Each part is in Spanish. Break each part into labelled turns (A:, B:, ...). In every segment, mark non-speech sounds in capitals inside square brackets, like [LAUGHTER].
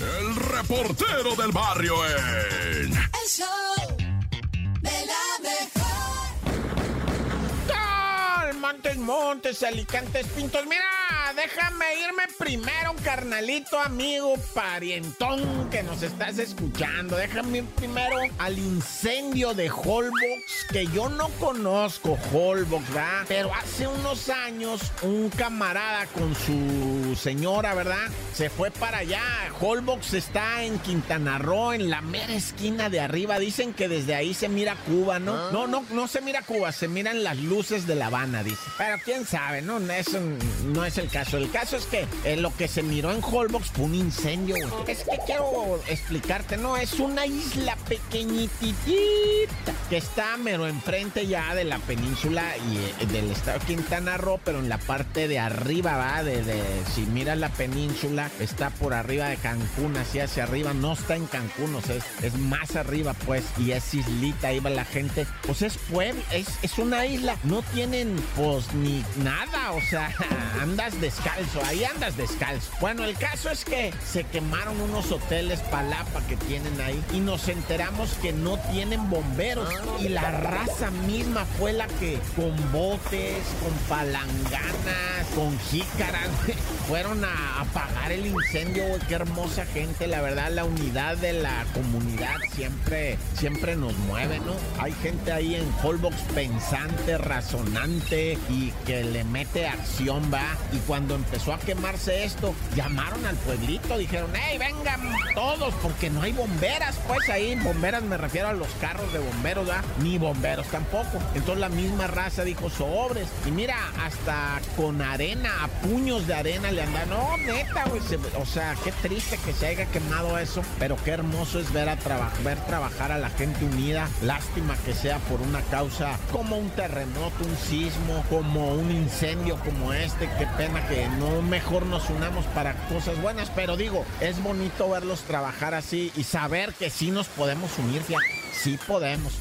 A: el reportero del barrio en...
B: El show de la mejor.
C: Montes, Montes, Alicantes, Pintos. Mira, déjame irme primero, carnalito, amigo, parientón que nos estás escuchando. Déjame ir primero al incendio de Holbox, que yo no conozco Holbox, ¿verdad? Pero hace unos años un camarada con su señora, ¿verdad? Se fue para allá. Holbox está en Quintana Roo, en la mera esquina de arriba. Dicen que desde ahí se mira Cuba, ¿no? No, no, no se mira Cuba, se miran las luces de La Habana, dice. Pero quién sabe, ¿no? Eso no es el caso. El caso es que eh, lo que se miró en Holbox fue un incendio, güey. Es que quiero explicarte, ¿no? Es una isla pequeñititita que está mero enfrente ya de la península y eh, del estado de Quintana Roo, pero en la parte de arriba, ¿va? De, de- si miras la península, está por arriba de Cancún, así hacia arriba. No está en Cancún, o sea, es, es más arriba, pues. Y es islita, ahí va la gente. Pues es pueblo, es, es una isla. No tienen, pues, ni nada, o sea, [LAUGHS] andas descalzo, ahí andas descalzo. Bueno, el caso es que se quemaron unos hoteles palapa que tienen ahí y nos enteramos que no tienen bomberos y la raza misma fue la que con botes, con palanganas, con jícaras, [LAUGHS] fueron a apagar el incendio. Qué hermosa gente, la verdad, la unidad de la comunidad siempre, siempre nos mueve, ¿no? Hay gente ahí en Holbox pensante, razonante y que le mete acción, va. Y cuando empezó a quemarse esto, llamaron al pueblito, dijeron, hey, vengan todos, porque no hay bomberas, pues ahí, bomberas me refiero a los carros de bomberos, ¿va? Ni bomberos tampoco. Entonces la misma raza dijo, sobres. Y mira, hasta con arena, a puños de arena le andan, no, neta, güey. O sea, qué triste que se haya quemado eso, pero qué hermoso es ver a traba- ver trabajar a la gente unida. Lástima que sea por una causa como un terremoto, un sismo, como un incendio como este. Qué pena que no mejor nos unamos para cosas buenas, pero digo, es bonito verlos trabajar así y saber que sí nos podemos unir, fíjate. Sí podemos.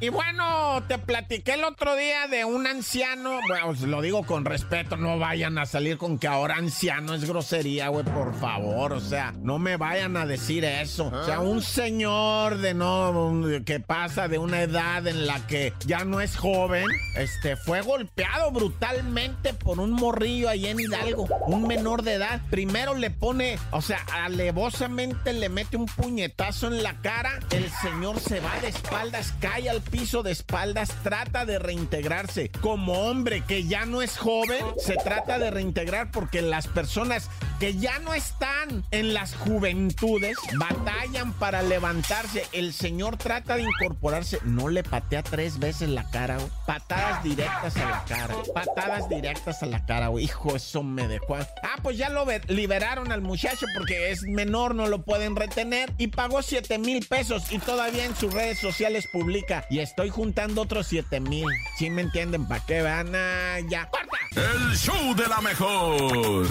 C: Y bueno, te platiqué el otro día de un anciano, bueno, os lo digo con respeto, no vayan a salir con que ahora anciano es grosería, güey, por favor, o sea, no me vayan a decir eso. O sea, un señor de no, que pasa de una edad en la que ya no es joven, este, fue golpeado brutalmente por un morrillo ahí en Hidalgo, un menor de edad. Primero le pone, o sea, alevosamente le mete un puñetazo en la cara, el señor se va de espaldas, cae al piso de espaldas, trata de reintegrarse. Como hombre que ya no es joven, se trata de reintegrar porque las personas que ya no están en las juventudes batallan para levantarse. El señor trata de incorporarse, no le patea tres veces la cara, güey. patadas directas a la cara, patadas directas a la cara, güey. Hijo, eso me dejó. Ah, pues ya lo liberaron al muchacho porque es menor, no lo pueden retener y pagó 7 mil pesos y todavía en sus redes sociales publica y estoy juntando otros 7 mil. ¿Sí me entienden? ¿Para qué van a ya? ¡Corta!
A: El show de la mejor.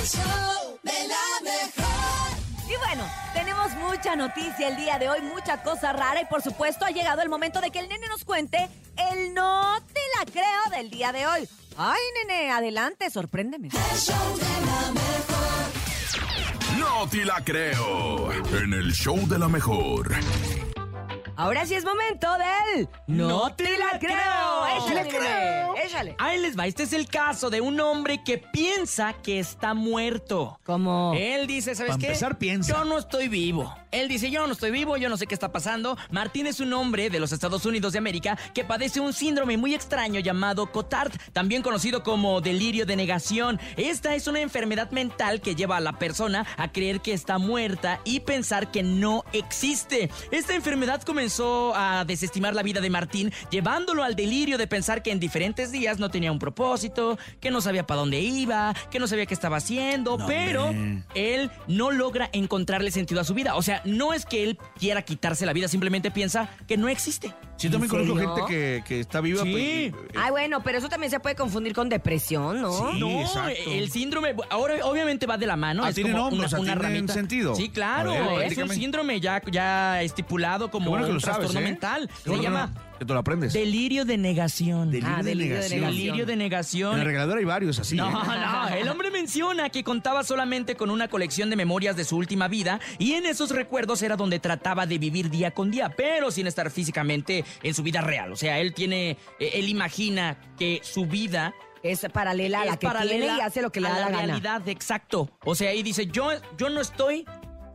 B: El show de la mejor.
D: Y bueno, tenemos mucha noticia el día de hoy, mucha cosa rara y por supuesto ha llegado el momento de que el nene nos cuente el no te la creo del día de hoy. Ay, nene, adelante, sorpréndeme.
B: El show de la mejor.
A: No te la creo. En el show de la mejor.
D: Ahora sí es momento del
E: No te la creo.
D: Échale,
E: Sí la
D: nene, échale.
E: Ahí les va, este es el caso de un hombre que piensa que está muerto.
D: ¿Cómo?
E: Él dice, ¿sabes qué?
F: empezar, piensa.
E: Yo no estoy vivo. Él dice, yo no estoy vivo, yo no sé qué está pasando. Martín es un hombre de los Estados Unidos de América que padece un síndrome muy extraño llamado Cotard, también conocido como delirio de negación. Esta es una enfermedad mental que lleva a la persona a creer que está muerta y pensar que no existe. Esta enfermedad comenzó a desestimar la vida de Martín, llevándolo al delirio de pensar que en diferentes días no tenía un propósito, que no sabía para dónde iba, que no sabía qué estaba haciendo,
F: No,
E: pero él no logra encontrarle sentido a su vida. O sea, no es que él quiera quitarse la vida, simplemente piensa que no existe.
F: Sí, también
D: ¿En
F: conozco gente que, que está viva.
E: Sí.
F: pues,
D: Ay, bueno, pero eso también se puede confundir con depresión, ¿no?
F: Sí.
E: No,
F: exacto.
E: el síndrome, ahora obviamente va de la mano.
F: Ah,
E: es
F: tiene
E: como
F: nombre,
E: una,
F: o sea,
E: una
F: tiene sentido.
E: Sí, claro,
F: ver,
E: es un síndrome ya, ya estipulado como
F: bueno
E: un
F: sabes,
E: trastorno
F: ¿eh?
E: mental. Se
F: bueno
E: llama
F: no- Que tú lo aprendes.
E: Delirio de negación.
F: Delirio
D: Ah,
F: de
D: delirio de
F: negación.
E: Delirio de
F: En
E: negación.
F: el regalador hay varios así.
E: No,
F: ¿eh?
E: no, el hombre menciona que contaba solamente con una colección de memorias de su última vida y en esos recuerdos era donde trataba de vivir día con día, pero sin estar físicamente en su vida real. O sea, él tiene, eh, él imagina que su vida
D: Es paralela a la
E: es
D: que
E: paralela
D: tiene y hace lo que le
E: a
D: da la,
E: la
D: gana.
E: realidad, exacto. O sea, ahí dice, yo, yo no estoy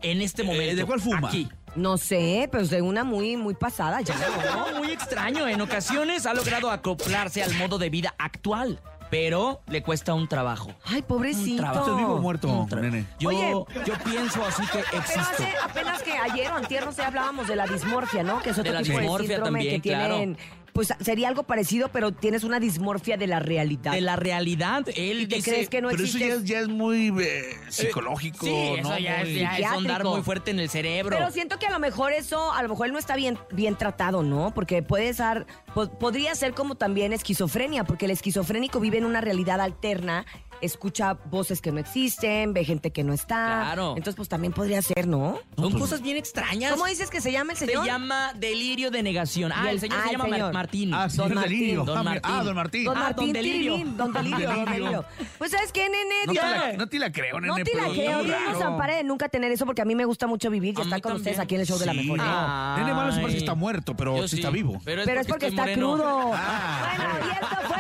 E: en este momento.
F: Eh, ¿de cuál fuma?
E: Aquí.
D: No sé, pero de una muy, muy pasada ya. [LAUGHS]
E: No, muy extraño. En ocasiones ha logrado acoplarse al modo de vida actual, pero le cuesta un trabajo.
D: Ay, pobrecito.
E: trabajo.
F: ¿Estás vivo o muerto,
E: Un
F: nene?
E: Yo,
D: Oye.
E: yo pienso así que
D: Pero
E: existo.
D: hace apenas que ayer o antier, no sé, hablábamos de la dismorfia, ¿no? Que es otro
E: De la
D: tipo
E: dismorfia
D: de síndrome
E: también,
D: que tienen... Pues sería algo parecido, pero tienes una dismorfia de la realidad.
E: De la realidad, él
D: ¿Y te
E: dice...
D: crees que no
F: Pero eso
D: existe?
F: ya es, ya es muy eh, psicológico,
E: Sí, eso
F: ¿no?
E: ya, es,
F: Muy-
E: ya es
D: Psiquiátrico.
E: sondar muy fuerte en el cerebro.
D: Pero siento que a lo mejor eso, a lo mejor él no está bien, bien tratado, ¿no? Porque puede ser, po- podría ser como también esquizofrenia, porque el esquizofrénico vive en una realidad alterna, escucha voces que no existen, ve gente que no está.
E: Claro.
D: Entonces, pues también podría ser, ¿no?
E: Son cosas bien extrañas.
D: ¿Cómo dices que se llama el
E: Se
D: señor?
E: llama delirio de negación. Ah, el
D: el-
E: señor
D: ah,
E: se llama Mar-
D: señor.
E: Martín.
F: Ah,
D: Don Martín.
F: Delirio.
E: Don
F: Ah,
E: Martín.
F: Ah, don Martín.
D: Don
E: Ah,
D: Martín
E: don Delirio.
D: Tirilín, Don Delirio, Don
F: Delirio.
D: Delirio. Pues, ¿sabes qué, nene?
F: No te, la, no te la creo, nene.
D: No te la creo, Dios nos ampare de nunca tener eso porque a mí me gusta mucho vivir y estar con ustedes aquí en el show de la
F: Sí.
D: mejor.
E: Ah.
F: Nene malo se parece que está muerto, pero sí está vivo.
E: Pero es
D: Pero es porque está
E: moreno.
D: crudo.
F: Ah.
D: Bueno, y esto fue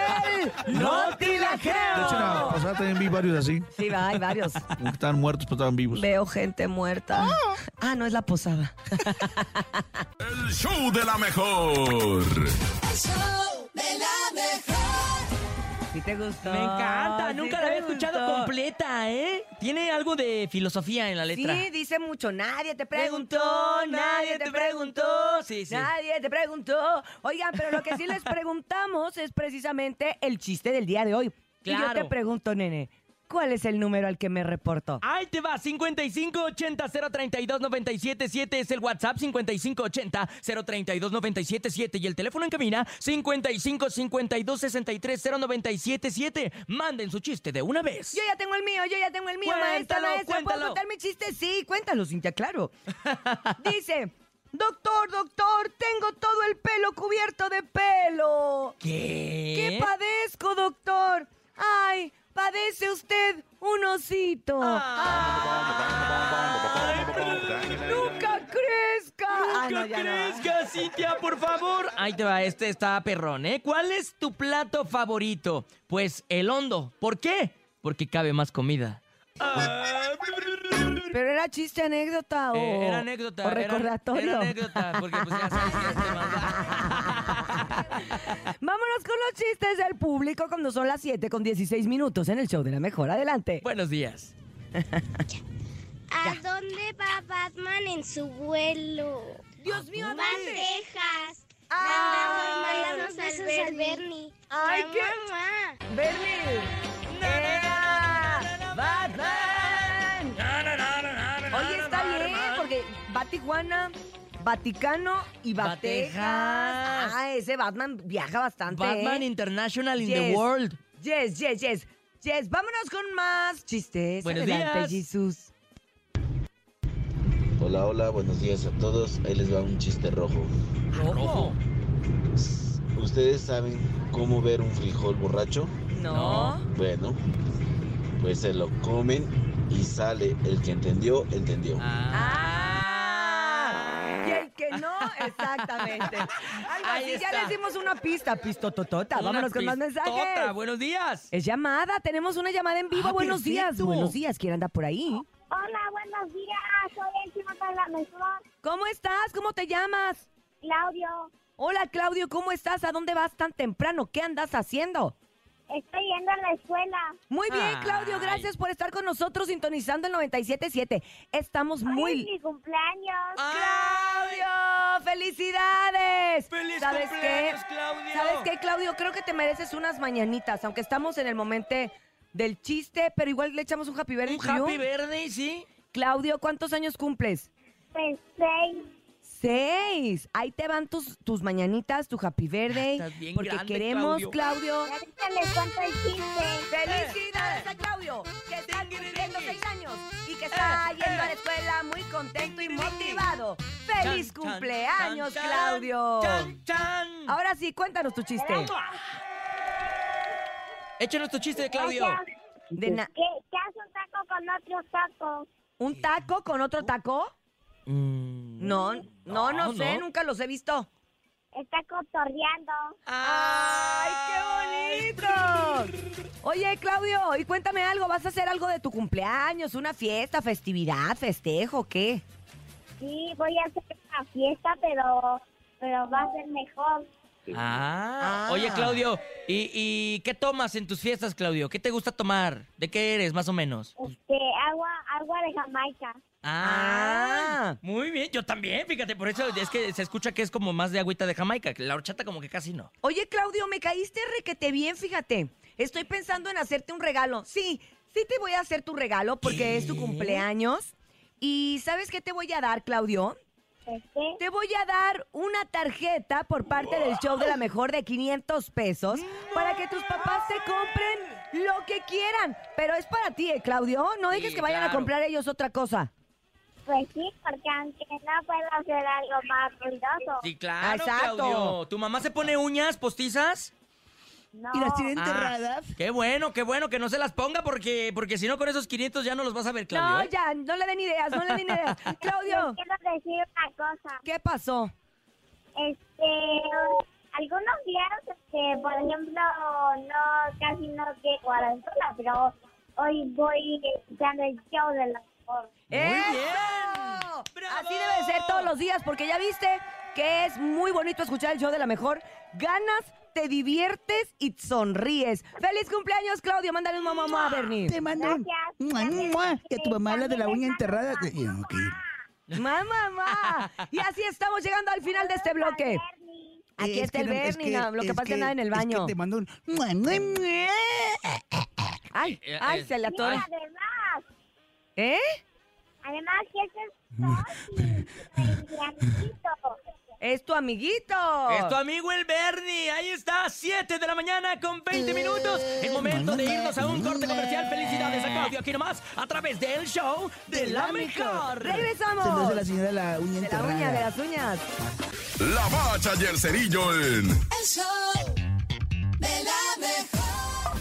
D: el No te la creo.
F: Pasada también vi varios así.
D: Sí, va, hay varios.
F: Como que estaban muertos, pero estaban vivos.
D: Veo gente muerta. Ah, no es la posada.
A: El show de la mejor.
B: El show de la mejor.
D: ¿Sí te gustó?
E: Me encanta,
D: ¿Sí
E: nunca la había escuchado
D: gustó?
E: completa, ¿eh? Tiene algo de filosofía en la letra.
D: Sí, dice mucho. Nadie te preguntó,
E: Preguntó,
D: nadie te preguntó.
E: Sí, sí.
D: Nadie te preguntó. Oigan, pero lo que sí les preguntamos es precisamente el chiste del día de hoy. Y yo
E: Claro.
D: te pregunto, nene, ¿cuál es el número al que me reporto?
E: Ahí te va, 5580-032-977 es el WhatsApp, 5580-032-977 y el teléfono en cabina, 5552-630977. Manden su chiste de una vez.
D: Yo ya tengo el mío, yo ya tengo el mío, maestra,
E: Cuéntalo,
D: maestra. ¿Puedo contar mi chiste? Sí, cuéntalo, Cintia, claro. [LAUGHS] Dice, doctor, doctor, tengo todo el pelo cubierto de pelo.
E: ¿Qué?
D: ¿Qué padezco, doctor? Ay, padece usted un osito.
E: Ay,
D: ¡Nunca crezca! Ah, no,
E: ¡Nunca
D: no.
E: crezca, Cintia, por favor! Ahí te va, este está perrón, ¿eh? ¿Cuál es tu plato favorito? Pues el hondo. ¿Por qué? Porque cabe más comida.
D: ¿Pero era chiste, anécdota o,
E: Eh, era anécdota.
D: o
E: era-
D: recordatorio?
E: Era, anécdota, porque pues ya sabes que este manda. [LAUGHS]
D: Vámonos con los chistes del público cuando son las 7 con 16 minutos en el show de la mejor. Adelante.
E: Buenos días.
G: ¿A dónde va Batman en su vuelo?
D: Dios mío, ¿a
G: Va a
D: dónde?
G: Texas.
D: Ay,
G: Mandamos besos al Bernie.
D: Ay, qué-
G: Mamá.
D: Bernie. ¡Era Batman! Oye, está bien, porque va a Tijuana, Vaticano y. Texas. Ah, ese Batman viaja bastante.
E: Batman
D: ¿eh?
E: International in the. World.
D: Yes, yes, yes. Yes, vámonos con más chistes.
E: Buenos
D: Adelante,
E: días.
D: Jesús.
H: Hola, hola, buenos días a todos. Ahí les va un chiste rojo.
E: Rojo.
H: ¿Ustedes saben cómo ver un frijol borracho?
D: No.
H: Bueno, pues se lo comen y sale. El que entendió, entendió.
D: Ah. Y el que no, exactamente. [LAUGHS] Algo
E: Ahí
D: así, ya
E: está.
D: les dimos una pista, pistototota. Vámonos con más
E: Una
D: mensajes.
E: pistota. Buenos días.
D: Es llamada, tenemos una llamada en vivo.
E: Ah,
D: buenos días,
E: perfecto.
D: buenos días. ¿Quién anda por ahí?
G: Hola, buenos días. Soy el chico de la mejor.
D: ¿Cómo estás? ¿Cómo te llamas?
G: Claudio.
D: Hola, Claudio, ¿cómo estás? ¿A dónde vas tan temprano? ¿Qué andas haciendo?
G: Estoy yendo a la escuela.
D: Muy bien, Claudio, gracias por estar con nosotros sintonizando el 97.7. Estamos
G: Hoy es
D: muy...
G: mi cumpleaños.
D: ¡Claudio! ¡Felicidades!
E: ¡Feliz
D: ¿Sabes qué?
E: Claudio!
D: ¿Sabes qué, Claudio? Creo que te mereces unas mañanitas, aunque estamos en el momento del chiste, pero igual le echamos un happy birthday
E: Un happy verde, ¿sí?
D: Claudio, ¿cuántos años cumples?
G: Pues seis.
D: Seis. Ahí te van tus, tus mañanitas, tu happy.
E: Estás bien
D: porque
E: grande,
D: queremos,
E: Claudio.
D: Claudio.
G: Les el chiste.
D: ¡Felicidades a Claudio! Que está cumpliendo seis años y que está yendo a la escuela muy contento y motivado. ¡Feliz cumpleaños, Claudio! Ahora sí, cuéntanos tu chiste.
E: Échanos tu chiste, Claudio.
D: De
G: ¿Qué, qué hace un taco con otro taco?
D: ¿Un taco con otro taco?
E: Mm,
D: No, no, no,
E: no,
D: sé,
E: no.
D: nunca los he visto.
G: Está cotorreando.
D: ¡Ay, qué bonito! [LAUGHS] Oye, Claudio, y cuéntame algo, ¿vas a hacer algo de tu cumpleaños? ¿Una fiesta, festividad, festejo, qué?
G: Sí, voy a hacer una fiesta, pero, pero va a ser mejor.
E: Ah,
D: Ah.
E: oye, Claudio, ¿y, y qué tomas en tus fiestas, Claudio? ¿Qué te gusta tomar? ¿De qué eres, más o menos?
G: Este, agua, agua de Jamaica.
E: Ah, muy bien, yo también, fíjate, por eso es que se escucha que es como más de agüita de Jamaica, que la horchata como que casi no.
D: Oye, Claudio, me caíste requete bien, fíjate. Estoy pensando en hacerte un regalo. Sí, sí te voy a hacer tu regalo porque es tu cumpleaños. ¿Y sabes qué te voy a dar, Claudio?
G: Este,
D: Te voy a dar una tarjeta por parte del show de la mejor de 500 pesos para que tus papás se compren lo que quieran. Pero es para ti, ¿eh, Claudio? No dejes
E: Sí,
D: que vayan a comprar ellos otra cosa.
G: Pues sí, porque aunque no puedo hacer algo más ruidoso.
E: Sí, claro,
D: Exacto.
E: Claudio. ¿Tu mamá se pone uñas postizas?
G: No.
E: Ah, qué bueno, qué bueno que no se las ponga porque, porque si no con esos 500 ya no los vas a ver, Claudio.
D: No,
E: ¿eh?
D: ya, no le den ideas, no le den ideas. [LAUGHS] Claudio,
G: quiero decir una cosa.
D: ¿qué pasó?
G: Este, algunos días, este, por ejemplo, no, casi no llego a la escuela, pero hoy voy escuchando el show de la mejor.
E: Muy
D: ¡Eso!
E: bien. ¡Bravo!
D: Así debe ser todos los días, porque ya viste que es muy bonito escuchar el show de la mejor. Ganas, te diviertes y sonríes. ¡Feliz cumpleaños, Claudio! Mándale un mamá a Bernie.
F: Te mando un...
G: Gracias.
F: mua, mua, Que tu mamá la de la uña enterrada...
D: ¡Mamá, mamá! Y así estamos llegando al final de este bloque. Aquí
F: Es
D: está el
F: no- es
D: Bernie, no, lo que
F: es
D: pasa es que nada en el
F: es que
D: baño.
F: te mando un...
D: ¡Ay,
E: Eh,
D: ay,
E: eh,
D: se le
G: Y
D: atora!
G: Además,
D: ¿Eh?
G: además que ese es [LAUGHS] amiguito.
D: ¡Es tu amiguito!
E: Es tu amigo el Bernie. Ahí está, 7 de la mañana con 20 minutos. Es momento de irnos a un corte comercial. Felicidades a Claudio aquí nomás a través del show de la mejor.
D: ¡Regresamos!
F: Hace la señora la uña
D: De la uña, de las uñas.
A: La bacha y el cerillo en
B: El show de la mejor.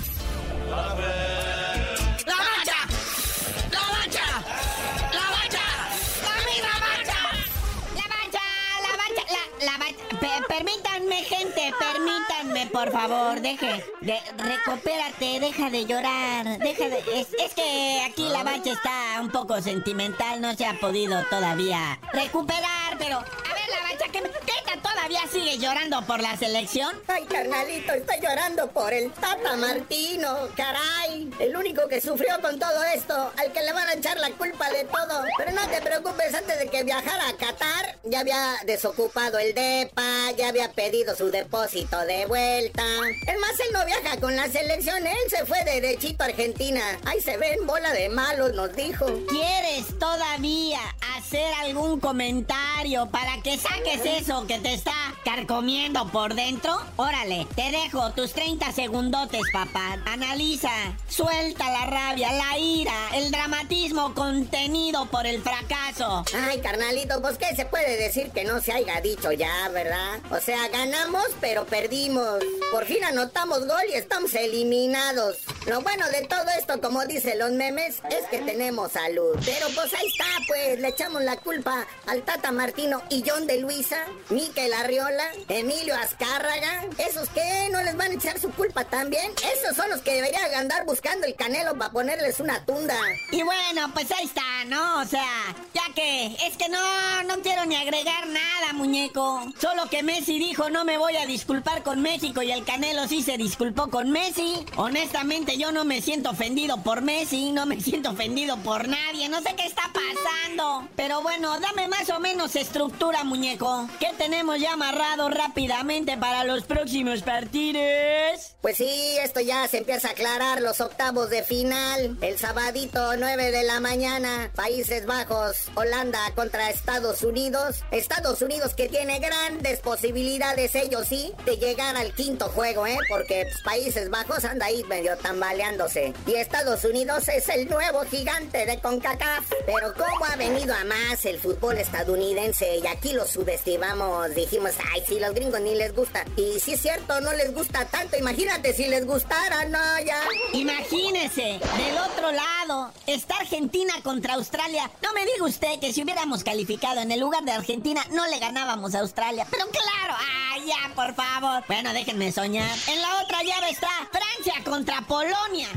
I: La.
J: Pe- permítanme, gente, permítanme, por favor, deje, de, recupérate, deja de llorar, deja de, es, es que aquí la bacha está un poco sentimental, no se ha podido todavía recuperar, pero, a ver, la bacha, ¿qué, qué todavía sigue llorando por la selección?
K: Ay, carnalito, estoy llorando por el Tata Martino, caray. El único que sufrió con todo esto, al que le van a echar la culpa de todo. Pero no te preocupes, antes de que viajara a Qatar, ya había desocupado el DEPA, ya había pedido su depósito de vuelta. Es más, él no viaja con la selección, él se fue derechito a Argentina. Ahí se ven bola de malos, nos dijo.
J: ¿Quieres todavía hacer algún comentario para que saques eso que te está carcomiendo por dentro? Órale, te dejo tus 30 segundotes, papá. Analiza, suelta la rabia, la ira, el dramatismo contenido por el fracaso.
K: Ay, carnalito, pues qué se puede decir que no se haya dicho ya, ¿verdad? O sea, ganamos, pero perdimos. Por fin anotamos gol y estamos eliminados. Lo bueno de todo esto, como dicen los memes, es que tenemos salud. Pero pues ahí está, pues, le echamos la culpa al Tata Martino y John de Luisa, Miquel Arriola, Emilio Azcárraga. ¿Esos qué? ¿No les van a echar su culpa también? Esos son los que deberían andar buscando el canelo para ponerles una tunda.
J: Y bueno, pues ahí está, ¿no? O sea, ya que es que no, no quiero ni agregar nada, muñeco. Solo que Messi dijo no me voy a disculpar con México y el Canelo sí se disculpó con Messi. Honestamente yo no me siento ofendido por Messi, no me [LAUGHS] siento ofendido por nadie, no sé qué está pasando. Pero bueno, dame más o menos estructura, muñeco. ¿Qué tenemos ya amarrado rápidamente para los próximos partidos?
K: Pues sí, esto ya se empieza a aclarar los octavos de final. El sabadito 9 de la mañana, Países Bajos, Holanda contra Estados Unidos. Estados Unidos que tiene grandes posibilidades, ellos sí, de llegar al quinto juego, ¿eh? Porque pues, Países Bajos anda ahí medio tambaleándose. Y Estados Unidos es el nuevo gigante de CONCACAF. Pero ¿cómo ha venido a más el fútbol estadounidense? Y aquí lo subestimamos. Dijimos, ay, si los gringos ni les gusta. Y si es cierto, no les gusta tanto. Imagínate si les gustara, no, ya.
J: Imagínese, del otro lado, está Argentina contra Australia. No me diga usted que si hubiéramos calificado en el lugar de Argentina, no le ganábamos a Australia. Pero claro, ¡ay, ya, por favor! Bueno, déjenme soñar. En la otra llave está Francia contra Polonia.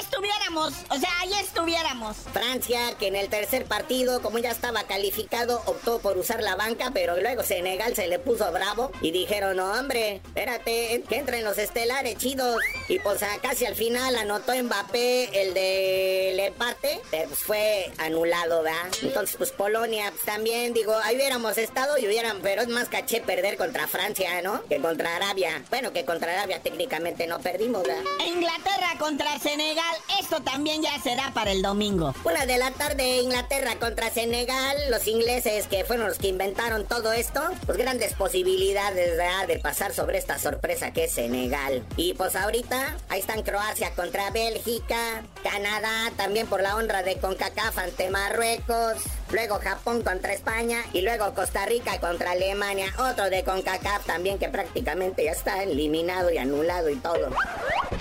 J: Estuviéramos, o sea, ahí estuviéramos.
K: Francia, que en el tercer partido, como ya estaba calificado, optó por usar la banca, pero luego Senegal se le puso bravo y dijeron, no, hombre, espérate, que entren los estelares chidos. Y pues casi al final anotó Mbappé el del empate, pero pues fue anulado, ¿verdad? Entonces, pues Polonia también, digo, ahí hubiéramos estado y hubieran, pero más caché perder contra Francia, ¿no? Que contra Arabia. Bueno, que contra Arabia técnicamente no perdimos, ¿verdad?
J: Inglaterra contra Senegal, esto también ya será para el domingo.
K: Una de la tarde, Inglaterra contra Senegal. Los ingleses que fueron los que inventaron todo esto, pues grandes posibilidades ¿verdad? de pasar sobre esta sorpresa que es Senegal. Y pues ahorita, ahí están Croacia contra Bélgica, Canadá también por la honra de CONCACAF ante Marruecos, luego Japón contra España y luego Costa Rica contra Alemania. Otro de CONCACAF también que prácticamente ya está eliminado y anulado y todo.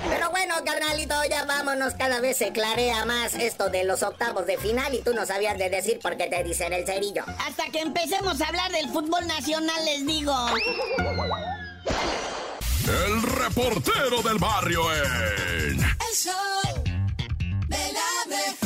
K: Pero bueno, carnalito, ya vámonos. Cada vez se clarea más esto de los octavos de final y tú no sabías de decir por qué te dicen el cerillo.
J: Hasta que empecemos a hablar del fútbol nacional, les digo.
A: El reportero del barrio en.
B: El show de la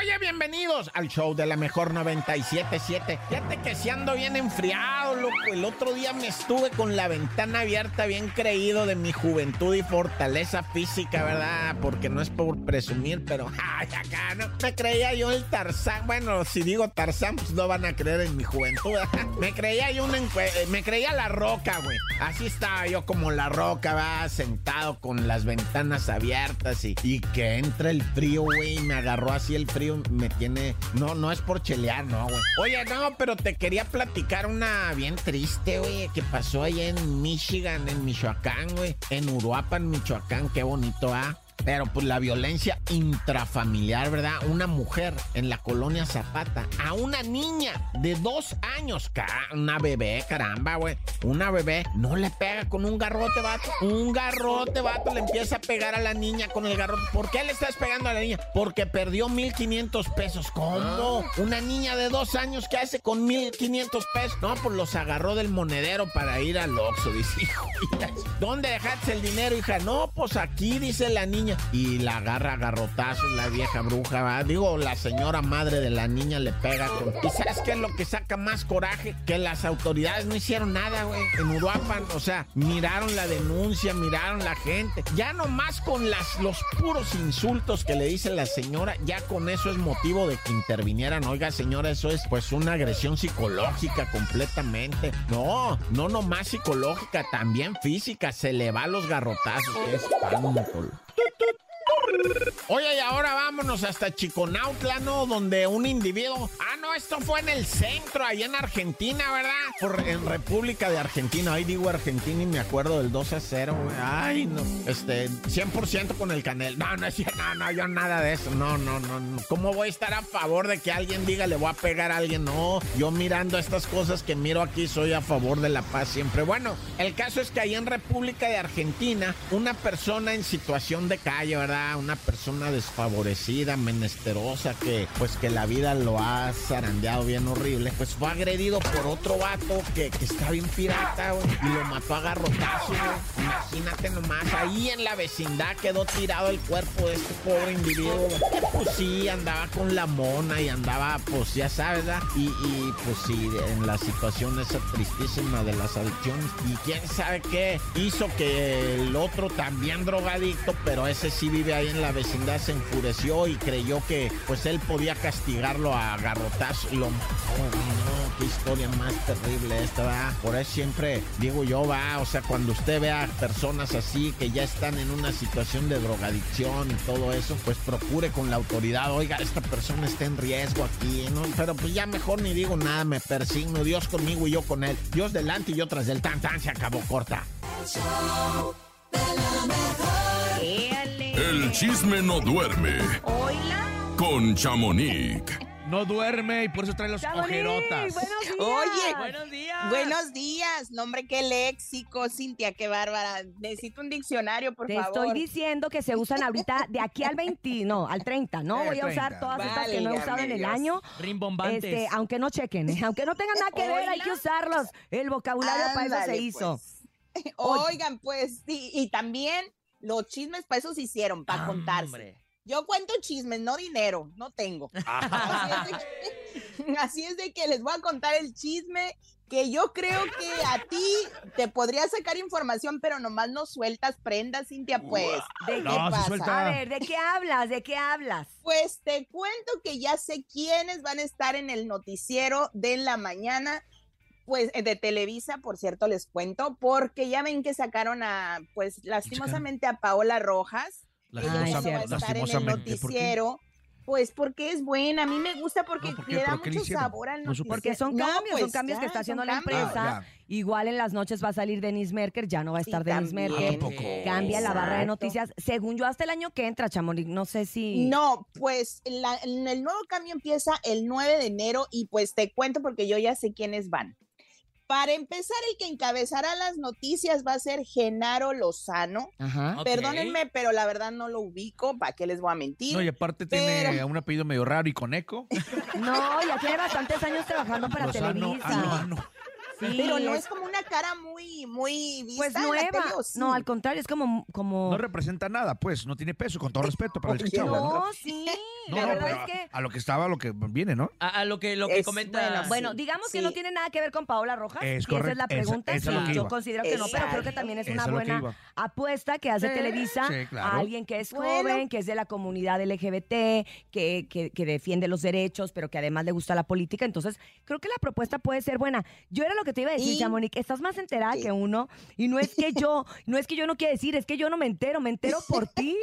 C: Oye, bienvenidos al show de la mejor 977. Fíjate que si ando bien enfriado, loco. El otro día me estuve con la ventana abierta, bien creído de mi juventud y fortaleza física, ¿verdad? Porque no es por presumir, pero [LAUGHS] ay, acá no. Me creía yo el Tarzán. Bueno, si digo Tarzán, pues no van a creer en mi juventud. [LAUGHS] Me creía yo un encue- eh, me creía la roca, güey. Así estaba yo como la roca, va sentado con las ventanas abiertas y, y que entra el frío, güey. y Me agarró así el frío, me tiene. No, no es por chelear, no, güey. Oye, no, pero te quería platicar una bien triste, güey, que pasó allá en Michigan, en Michoacán, güey. En Uruapan, Michoacán, qué bonito, ¿ah? Pero pues la violencia intrafamiliar, ¿verdad? Una mujer en la colonia Zapata a una niña de dos años, una bebé, caramba, güey. Una bebé no le pega con un garrote, vato. Un garrote, vato, le empieza a pegar a la niña con el garrote. ¿Por qué le estás pegando a la niña? Porque perdió 1.500 pesos. ¿Cómo? Una niña de dos años, ¿qué hace con 1.500 pesos? No, pues los agarró del monedero para ir al Oxxo. Dice, [LAUGHS] hijo, ¿dónde dejaste el dinero, hija? No, pues aquí, dice la niña. Y la agarra a garrotazos la vieja bruja. Digo, la señora madre de la niña le pega con... ¿Y sabes qué es lo que saca más coraje? Que las autoridades no hicieron nada, güey. En Uruapan, o sea, miraron la denuncia, miraron la gente. Ya nomás con los puros insultos que le dice la señora, ya con eso es motivo de que intervinieran. Oiga, señora, eso es pues una agresión psicológica completamente. No, no nomás psicológica, también física. Se le va los garrotazos. Qué espanto. Tut, tut, tut. Oye, y ahora vámonos hasta Chiconautla, ¿no? Donde un individuo. Ah, no, esto fue en el centro, allá en Argentina, ¿verdad? En República de Argentina. Ahí digo Argentina y me acuerdo del 2 a 0, güey. Ay, no. Este, 100% con el canel. No, no es no, no, yo nada de eso. No, no, no, no. ¿Cómo voy a estar a favor de que alguien diga le voy a pegar a alguien? No, yo mirando estas cosas que miro aquí soy a favor de la paz siempre. Bueno, el caso es que ahí en República de Argentina, una persona en situación de calle, ¿verdad? Una persona desfavorecida, menesterosa, que pues que la vida lo ha zarandeado bien horrible, pues fue agredido por otro vato que, que está bien pirata, y lo mató a garrotazos, güey. Imagínate nomás, ahí en la vecindad quedó tirado el cuerpo de este pobre individuo, Pues sí, andaba con la mona y andaba, pues ya sabes, ¿verdad? Y, y pues sí, en la situación esa tristísima de las adicciones. Y quién sabe qué hizo que el otro también drogadicto, pero ese sí vive ahí en la vecindad, se enfureció y creyó que pues él podía castigarlo a garrotazo. Lo mató, no, qué historia más terrible esta, va. Por eso siempre digo yo, va, o sea, cuando usted vea personas así que ya están en una situación de drogadicción y todo eso, pues procure con la autoridad, oiga, esta persona está en riesgo aquí, ¿no? Pero pues ya mejor ni digo nada, me persigno, Dios conmigo y yo con él. Dios delante y yo tras del tan tan se acabó corta.
B: El show
A: El chisme no duerme
D: Hola.
A: con Chamonix.
L: No duerme y por eso trae los ojerotas.
D: Buenos días.
M: Oye,
E: Buenos días.
M: buenos días. Nombre, qué léxico, Cintia, qué bárbara. Necesito un diccionario, por
D: Te
M: favor.
D: estoy diciendo que se usan ahorita de aquí al 20, no, al 30. No
L: Eh,
D: voy a
L: 30.
D: usar todas estas que no he usado en el año.
E: Rimbombantes.
D: Este, aunque no chequen, ¿eh? aunque no tengan nada que ver, hay que usarlos. El vocabulario para eso se hizo.
M: pues. [LAUGHS] Oigan, pues, sí, y también los chismes para eso se hicieron, para contarse.
E: Hombre.
M: Yo cuento chismes, no dinero, no tengo. [LAUGHS] Así es, de que, [LAUGHS] así es de que les voy a contar el chisme que yo creo que a ti te podría sacar información, pero nomás no sueltas prendas, Cintia, pues.
D: ¿De qué
M: pasa?
D: A ver, ¿de qué hablas? ¿De qué hablas?
M: Pues te cuento que ya sé quiénes van a estar en el noticiero de la mañana, pues eh, de Televisa, por cierto, les cuento, porque ya ven que sacaron a, pues lastimosamente a Paola Rojas. Ella
D: Ay,
M: ya no va a estar en el noticiero. Pues porque es buena, a mí me gusta porque
L: No, ¿por qué?
M: le da
L: ¿Pero qué le
M: mucho sabor al noticiero.
D: Porque son
M: No,
D: cambios, son
M: pues,
D: cambios que está haciendo la empresa.
L: Ah.
D: Igual en las noches va a salir Denise Merker, ya no va a
M: Sí,
D: estar Denise
M: también.
D: Merker. Cambia la barra de noticias. Según yo, hasta el año que entra, Chamonix. No sé si.
M: No, pues la- el nuevo cambio empieza el 9 de enero y pues te cuento porque yo ya sé quiénes van. Para empezar, el que encabezará las noticias va a ser Genaro Lozano.
D: Ajá.
M: Perdónenme, pero la verdad no lo ubico, ¿para qué les voy a mentir?
L: No, y aparte tiene un apellido medio raro y con eco. [LAUGHS]
D: No, ya tiene bastantes años trabajando para
L: Lozano.
D: Televisa.
L: Ah, no, no.
D: Sí,
M: pero no
D: es-
M: es como una cara muy, muy vista
D: pues
M: en la
D: nueva.
M: tele, ¿o sí?
D: No, al contrario, es como. como...
L: No representa nada, pues, no tiene peso, con todo respeto para el chavo. ¿no?
D: No, sí. [LAUGHS]
L: No,
D: la verdad es que.
L: a lo que estaba, a lo que viene, ¿no?
E: A, a lo que, lo que
M: Es-
E: comenta.
M: bueno,
D: Bueno,
M: Sí,
D: digamos que no tiene nada que ver con Paola Rojas.
L: Es
D: y esa es la
L: esa-
D: pregunta.
L: esa que
D: yo
L: iba.
D: considero que no, pero creo que también es una
L: que
D: buena apuesta que hace Televisa
L: sí, claro.
D: a alguien que es
M: Bueno.
D: joven, que es de la comunidad LGBT, que, que, que defiende los derechos, pero que además le gusta la política. Entonces, creo que la propuesta puede ser buena. Yo era lo que te iba a decir, Chamonix, estás más enterada que uno. Y no es que yo, [LAUGHS] no es que yo no quiera decir, es que yo no me entero, me entero por [LAUGHS] ti.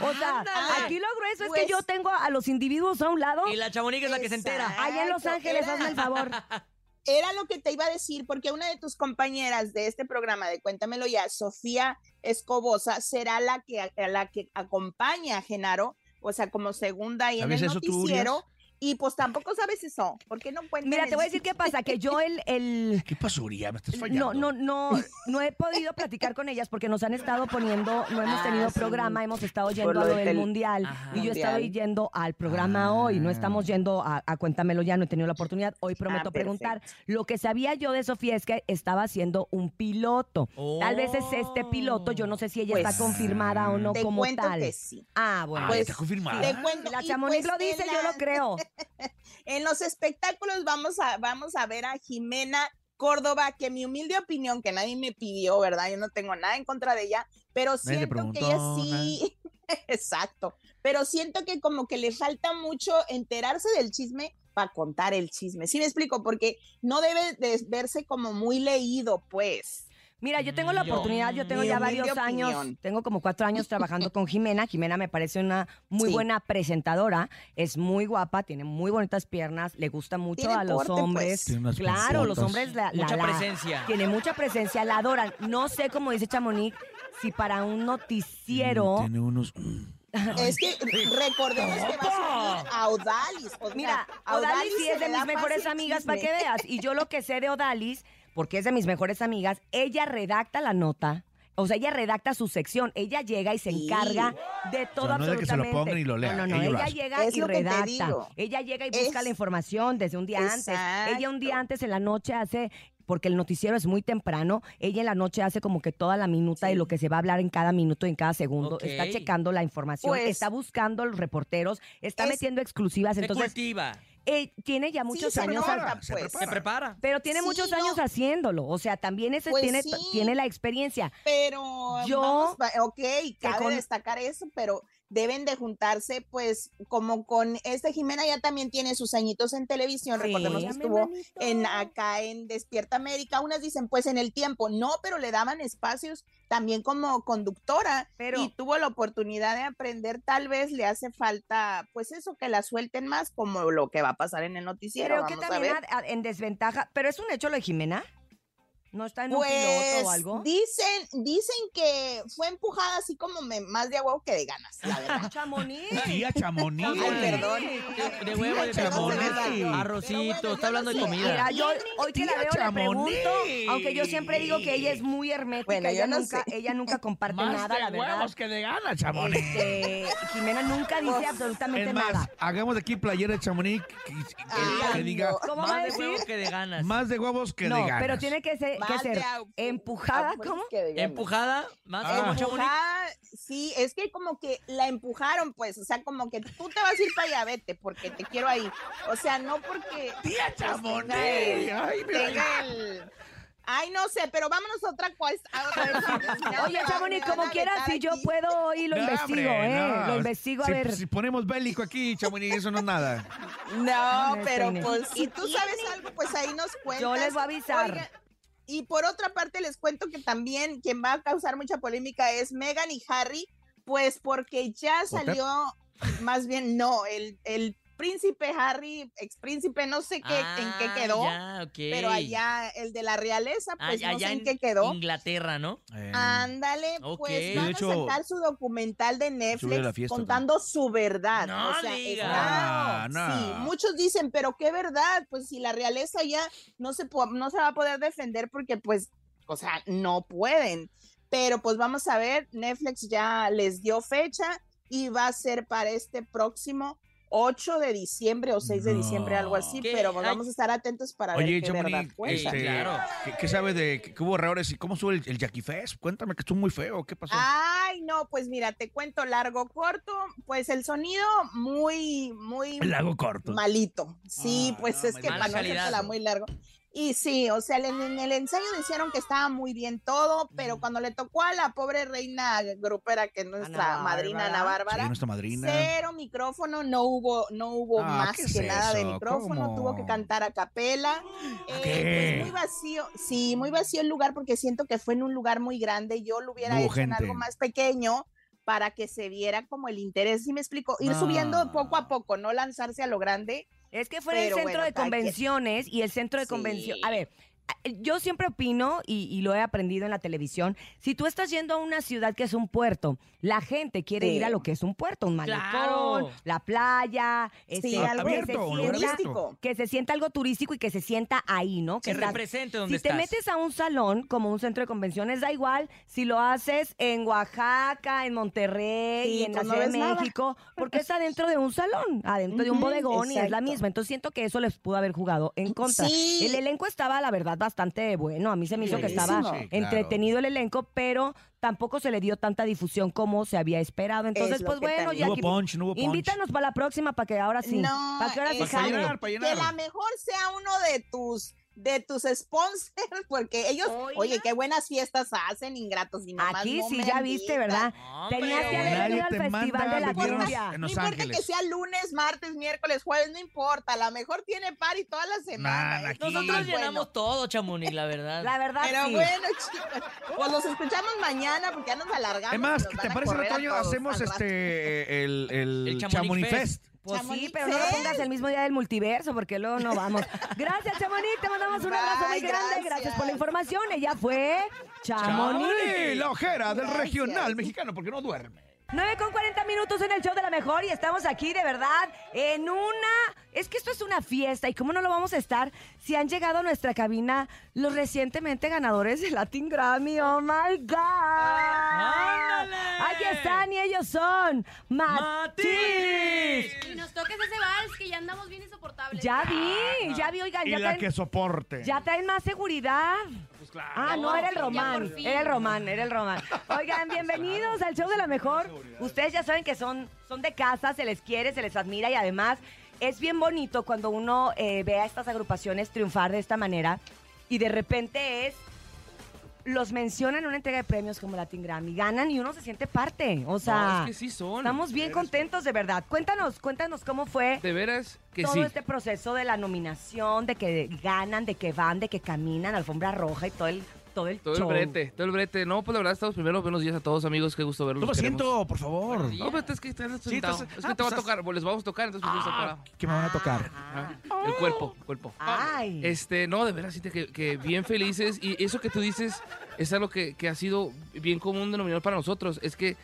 D: O sea, aquí lo grueso es
M: Pues-
D: que yo tengo a los individuos a un lado.
E: Y la chamonica es la que se entera.
D: Allá en Los Ángeles,
M: era-
D: hazme el favor. [LAUGHS]
M: Era lo que te iba a decir, porque una de tus compañeras de este programa de Cuéntamelo ya, Sofía Escobosa, será la que, la que acompaña a Genaro, o sea, como segunda ahí en
L: ¿Sabes
M: el
L: tú,
M: noticiero. Y pues tampoco sabes eso, porque no cuentan
D: Mira, te voy a decir qué pasa, que yo el, el
L: ¿Qué pasó, Uriah? Me estás fallando.
D: no, no, no, no he podido platicar con ellas porque nos han estado poniendo, no hemos
M: Ah,
D: tenido
M: sí.
D: programa, hemos estado yendo
M: lo
D: a lo
M: del
D: mundial
E: Ajá.
D: y yo
M: Mundial.
D: estoy yendo al programa hoy, no estamos yendo a, a Cuéntamelo ya, no he tenido la oportunidad, hoy prometo
M: Ah,
D: preguntar.
M: perfecto.
D: Lo que sabía yo de Sofía es que estaba haciendo un piloto. Tal vez es este piloto, yo no sé si ella
M: Pues,
D: está confirmada o no
M: te
D: como
M: cuento
D: tal.
M: que sí.
D: Ah, bueno.
L: Ah,
M: Pues,
L: está confirmada.
M: Te cuento,
D: La Chamonix
M: pues
D: lo dice, yo lo creo. [LAUGHS]
M: En los espectáculos vamos a, vamos a ver a Jimena Córdoba, que mi humilde opinión, que nadie me pidió, ¿verdad? Yo no tengo nada en contra de ella, pero siento que ella sí, [LAUGHS] exacto, pero siento que como que le falta mucho enterarse del chisme para contar el chisme. ¿Sí me explico? Porque no debe de verse como muy leído, pues.
D: Mira, yo tengo la oportunidad, yo tengo ya varios años, tengo como cuatro años trabajando con Jimena. Jimena me parece una muy
M: Sí.
D: buena presentadora, es muy guapa, tiene muy bonitas piernas, le gusta mucho
M: Tiene
D: a los
M: porte, pues.
D: hombres.
L: Tiene unas
D: Claro, los hombres la, la-
E: Mucha
D: la-
E: presencia.
D: Tiene mucha presencia, la adoran. No sé cómo dice Chamonix, si para un noticiero.
L: Tiene unos... mm.
M: Es que recordemos que va a subir a Odalis. o sea,
D: Mira,
M: a
D: Odalis sí es de mis mejores amigas, para que veas. Y yo lo que sé de Odalis, porque es de mis mejores amigas, ella redacta la nota. O sea, ella redacta su sección. Ella llega y se
M: Sí.
D: encarga de todo
L: no es de que se lo
D: absolutamente.
L: pongan y lo lean,
D: No, no, no.
L: ella
D: llega
M: Es
D: y redacta. Ella llega y busca
M: Es-
D: la información desde un día antes. Ella un día antes en la noche hace porque el noticiero es muy temprano, ella en la noche hace como que toda la minuta de
M: Sí.
D: lo que se va a hablar en cada minuto en cada segundo, está checando la información,
M: Pues,
D: está buscando a los reporteros, está
M: es-
D: metiendo exclusivas,
E: Se
D: entonces
E: cultiva.
D: Eh, tiene ya muchos
M: se
D: años,
M: prepara,
L: se
M: pues.
E: Se prepara.
D: pero tiene
M: Sí,
D: muchos
M: no.
D: años haciéndolo, o sea, también ese
M: Pues
D: tiene,
M: sí.
D: tiene la experiencia.
M: Pero
D: Yo-
M: vamos, va- ok, cabe
D: con-
M: destacar eso, pero deben de juntarse, pues, como con este Jimena ya también tiene sus añitos en televisión,
D: Sí.
M: recordemos que estuvo en acá en Despierta América, unas dicen pues en el tiempo, no, pero le daban espacios también como conductora
D: Pero-
M: y tuvo la oportunidad de aprender, tal vez le hace falta, pues eso, que la suelten más como lo que va a pasar en el noticiero,
D: Creo que también
M: ver.
D: a- a- en desventaja, pero es un hecho lo de Jimena. ¿No está en un piloto o algo?
M: Pues, Dicen, dicen que fue empujada así como me- más de agua que de ganas, la [LAUGHS] verdad.
D: Chamonix.
L: Tía Chamonix.
M: Ay, perdón.
E: De, de huevo, de
M: tanto.
E: arrocito, está hablando de comida.
D: Mira, yo hoy que la veo le
L: Chamonix.
D: pregunto, aunque yo siempre digo que ella es muy hermética,
M: Bueno,
D: ella,
M: no
D: nunca,
M: sé.
D: ella nunca comparte
L: Más
D: nada,
L: de
D: la verdad.
L: huevos que de ganas, Chamonix.
D: Este, Jimena nunca dice
M: Pues,
D: absolutamente
L: Es más,
D: nada.
L: hagamos de aquí playera de Chamonix que, que-
M: Ay,
L: que diga
M: no.
D: ¿Cómo va a
E: Más de
D: decir?
E: huevo que de ganas.
L: más de huevos que
D: no,
L: de ganas.
D: pero tiene que ser, que ser empujada, ¿cómo?
E: Empujada, más
L: Ah.
M: Empujada, sí, es que como que la empujaron, pues, o sea, como que tú te vas a ir para allá, vete, porque te quiero ahí. O sea, no porque...
L: Tía
M: pues,
L: Chamonix.
M: el-
L: Ay, mira.
M: tenga el- Ay, no sé, pero vámonos a otra cosa. [LAUGHS]
D: Oye, Chamonix, como quieras, si yo
M: aquí.
D: puedo hoy lo
L: No,
D: investigo,
L: hombre,
D: ¿eh?
L: no.
D: Lo investigo a
L: Si-
D: ver.
L: Si ponemos bélico aquí, Chamonix, eso no es nada.
M: No,
D: No,
M: pero pues si tú sabes algo, pues ahí nos cuentas.
D: Yo les voy a avisar.
M: Y por otra parte les cuento que también quien va a causar mucha polémica es Meghan y Harry, pues porque ya salió, más bien no, el, el príncipe Harry, ex príncipe, no sé qué, en qué
E: Ah,
M: quedó,
E: ya,
M: pero allá el de la realeza,
E: Ah,
M: pues no
E: allá
M: sé en qué quedó.
E: Inglaterra, ¿no?
L: Eh,
M: Ándale, pues
E: De
M: van
L: hecho,
M: a sacar su documental de Netflix
L: la fiesta,
M: contando su verdad.
E: No
M: o sea, está-
L: Ah, no.
M: Sí, muchos dicen, pero qué verdad, pues si la realeza ya no se, no se va a poder defender porque pues, o sea, no pueden. Pero pues vamos a ver, Netflix ya les dio fecha y va a ser para este próximo 8 de diciembre o 6 de diciembre, algo así,
E: ¿Qué?
M: pero pues vamos a estar atentos para
L: Oye,
M: ver qué verdad cuenta.
L: este,
E: claro.
L: ¿qué, qué sabe de que, hubo errores y cómo sube el, el Jackie Fest? Cuéntame que estuvo muy feo. ¿Qué pasó?
M: Ay, no, pues mira, te cuento largo, corto, pues el sonido muy, muy
L: el lago corto.
M: malito. Sí,
L: Ah,
M: pues
L: no,
M: es que para no hacértela muy largo. Y sí, o sea, en, en el ensayo dijeron que estaba muy bien todo, pero cuando le tocó a la pobre reina grupera, que es nuestra
D: Ana
M: madrina Ana
D: Bárbara.
M: Bárbara,
L: Sí, nuestra madrina.
M: cero micrófono, no hubo, no hubo
L: Ah,
M: más
L: ¿qué
M: que
L: es
M: nada de micrófono,
L: ¿Cómo?
M: tuvo que cantar a capela. Eh, pues muy vacío, sí, muy vacío el lugar porque siento que fue en un lugar muy grande. Yo lo hubiera
L: hubo
M: hecho en algo más pequeño para que se viera como el interés, ¿sí me explico? Ir
L: Ah.
M: subiendo poco a poco, no lanzarse a lo grande.
D: Es que fue en el centro
M: bueno,
D: de convenciones y el centro de convención.
M: Sí.
D: A ver, yo siempre opino y, y lo he aprendido en la televisión. Si tú estás yendo a una ciudad que es un puerto, la gente quiere
M: Sí.
D: ir a lo que es un puerto, un malecón,
E: Claro.
D: la playa, este,
M: Sí,
D: que
M: algo
D: se
L: abierto, un lugar
D: sienta-
M: turístico.
D: que se sienta algo turístico y que se sienta ahí, ¿no?
E: Que
D: estás-
E: represente donde
D: si te metes a un salón como un centro de convenciones, da igual si lo haces en Oaxaca, en Monterrey,
M: Sí,
D: en la
M: pues no
D: Ciudad de
M: nada.
D: México, porque es adentro de un salón, adentro de un bodegón y es la misma. Entonces siento que eso les pudo haber jugado en contra. El elenco estaba, la verdad, bastante bueno. A mí se me hizo que estaba
M: Buenísimo.
L: Sí, claro.
D: entretenido el elenco, pero tampoco se le dio tanta difusión como se había esperado. Entonces,
M: Es
D: pues
M: que
D: bueno,
M: también.
L: No hubo
D: Jackie,
L: punch, no hubo punch.
D: invítanos para la próxima para que ahora sí.
M: No,
D: para que ahora sí
L: Para llenar, para
M: que
L: llenar.
M: la mejor sea uno de tus de tus sponsors, [LAUGHS] porque ellos,
D: Oiga.
M: oye, qué buenas fiestas hacen, ingratos y nomás
D: Aquí
M: no
D: sí, ya viste. ¿verdad?
E: Hombre,
D: Tenías que haber venido al Festival de la Cumbia.
M: No importa
L: Ángeles.
M: que sea lunes, martes, miércoles, jueves, no importa, a lo mejor tiene party toda la semana.
E: Nosotros
M: bueno.
E: llenamos todo, Chamonix, la verdad. [LAUGHS]
D: La verdad,
M: Pero
D: sí.
M: bueno, [LAUGHS] chicos, pues los escuchamos mañana porque ya nos alargamos.
L: Es más, ¿te parece,
M: todos
L: Hacemos este el, el,
E: El Chamonix
L: Chamonix
E: Fest.
L: Fest.
D: Pues sí, pero no lo
M: Fest.
D: pongas el mismo día del multiverso, porque luego no vamos. [LAUGHS] Gracias, Chamonix. Te mandamos un abrazo muy grande. Gracias.
M: gracias.
D: por la información. Ella fue Chamonix.
L: Chamonix, la ojera del
M: Gracias.
L: regional mexicano, porque no duerme.
D: 9 con 40 minutos en el show de la mejor y estamos aquí de verdad en una... Es que esto es una fiesta y cómo no lo vamos a estar si han llegado a nuestra cabina los recientemente ganadores del Latin Grammy. ¡Oh, my God! Aquí están y ellos son Matiz.
E: ¡Matiz!
N: Y nos toques ese vals que ya andamos bien insoportables.
D: Ya vi, ya vi, oigan,
L: Y
D: ya
L: la
D: traen,
L: que soporte.
D: ya traen más seguridad.
L: Pues claro.
D: Ah, no, era el Román. Era el Román, era el Román. Oigan, [LAUGHS] bienvenidos al show de la mejor. Ustedes ya saben que son, son de casa, se les quiere, se les admira y además es bien bonito cuando uno eh, ve a estas agrupaciones triunfar de esta manera y de repente es. Los mencionan en una entrega de premios como Latin Grammy, ganan y uno se siente parte. O sea,
O: No, es que sí son.
D: estamos bien contentos de verdad. Cuéntanos, cuéntanos cómo fue
O: De veras que
D: todo
O: sí.
D: este proceso de la nominación, de que ganan, de que van, de que caminan, alfombra roja y todo el todo el
O: Todo el brete, todo el brete. No, pues la verdad, estamos primero. Buenos días a todos, amigos. Qué gusto verlos.
L: Toma
O: los queremos.
L: asiento, por favor.
O: No, pero es que estás
L: Sí,
O: sentado.
L: estás-
O: es que
L: ah,
O: te va a
L: pues,
O: tocar, les vamos a tocar, entonces pues.
L: ¿Qué me van a tocar?
O: El cuerpo, cuerpo.
D: Ay.
O: Este, no, de veras, sí, te- que, que bien felices. Y eso que tú dices es algo que, que ha sido bien común denominador para nosotros. Es que